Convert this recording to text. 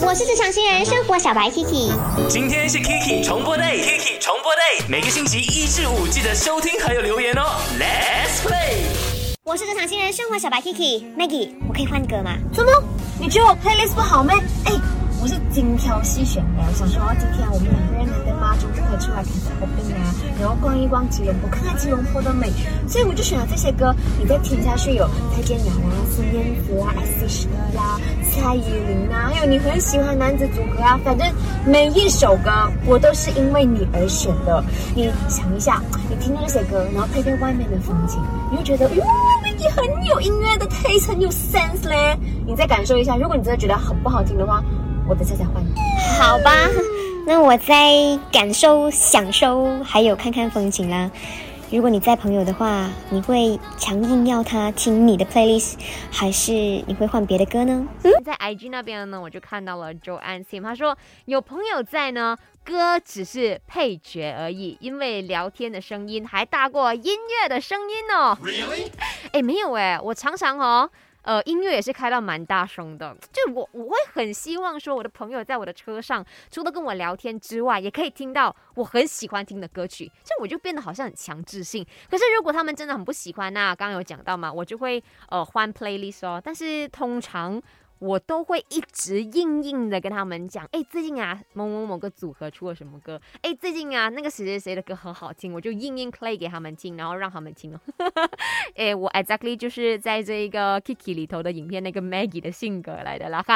我是职场新人生活小白 Kiki。今天是 Kiki 重播 day，Kiki 重播 day，每个星期一至五记得收听还有留言哦。Let's play。我是职场新人生活小白 Kiki，Maggie，我可以换歌吗？怎么？你觉得我 playlist 不好吗？哎，我是精挑细选的。我想说今天我们两个人难得妈，就可以出来啊，然后逛一逛吉隆坡，看看吉隆坡的美。所以我就选了这些歌，你再听下去有蔡健雅啦、孙燕姿啦、S.H.E 啦、蔡依林啊，还有你很喜欢男子组合啊。反正每一首歌我都是因为你而选的。你想一下，你听到这些歌，然后配配外面的风景，你会觉得，哟，你很有音乐的 taste，很有 sense 嘞。你再感受一下，如果你真的觉得很不好听的话，我等下再换。好吧，那我在感受、享受，还有看看风景啦。如果你在朋友的话，你会强硬要他听你的 playlist，还是你会换别的歌呢？嗯，在 IG 那边呢，我就看到了 Joanne Sim，他说有朋友在呢，歌只是配角而已，因为聊天的声音还大过音乐的声音哦。Really？哎，没有哎，我常常哦。呃，音乐也是开到蛮大声的，就我我会很希望说，我的朋友在我的车上，除了跟我聊天之外，也可以听到我很喜欢听的歌曲，这我就变得好像很强制性。可是如果他们真的很不喜欢，那刚刚有讲到嘛，我就会呃换 playlist 哦。但是通常。我都会一直硬硬的跟他们讲，哎，最近啊，某某某个组合出了什么歌？哎，最近啊，那个谁谁谁的歌很好听，我就硬硬 play 给他们听，然后让他们听哦。哎，我 exactly 就是在这一个 Kiki 里头的影片那个 Maggie 的性格来的啦哈。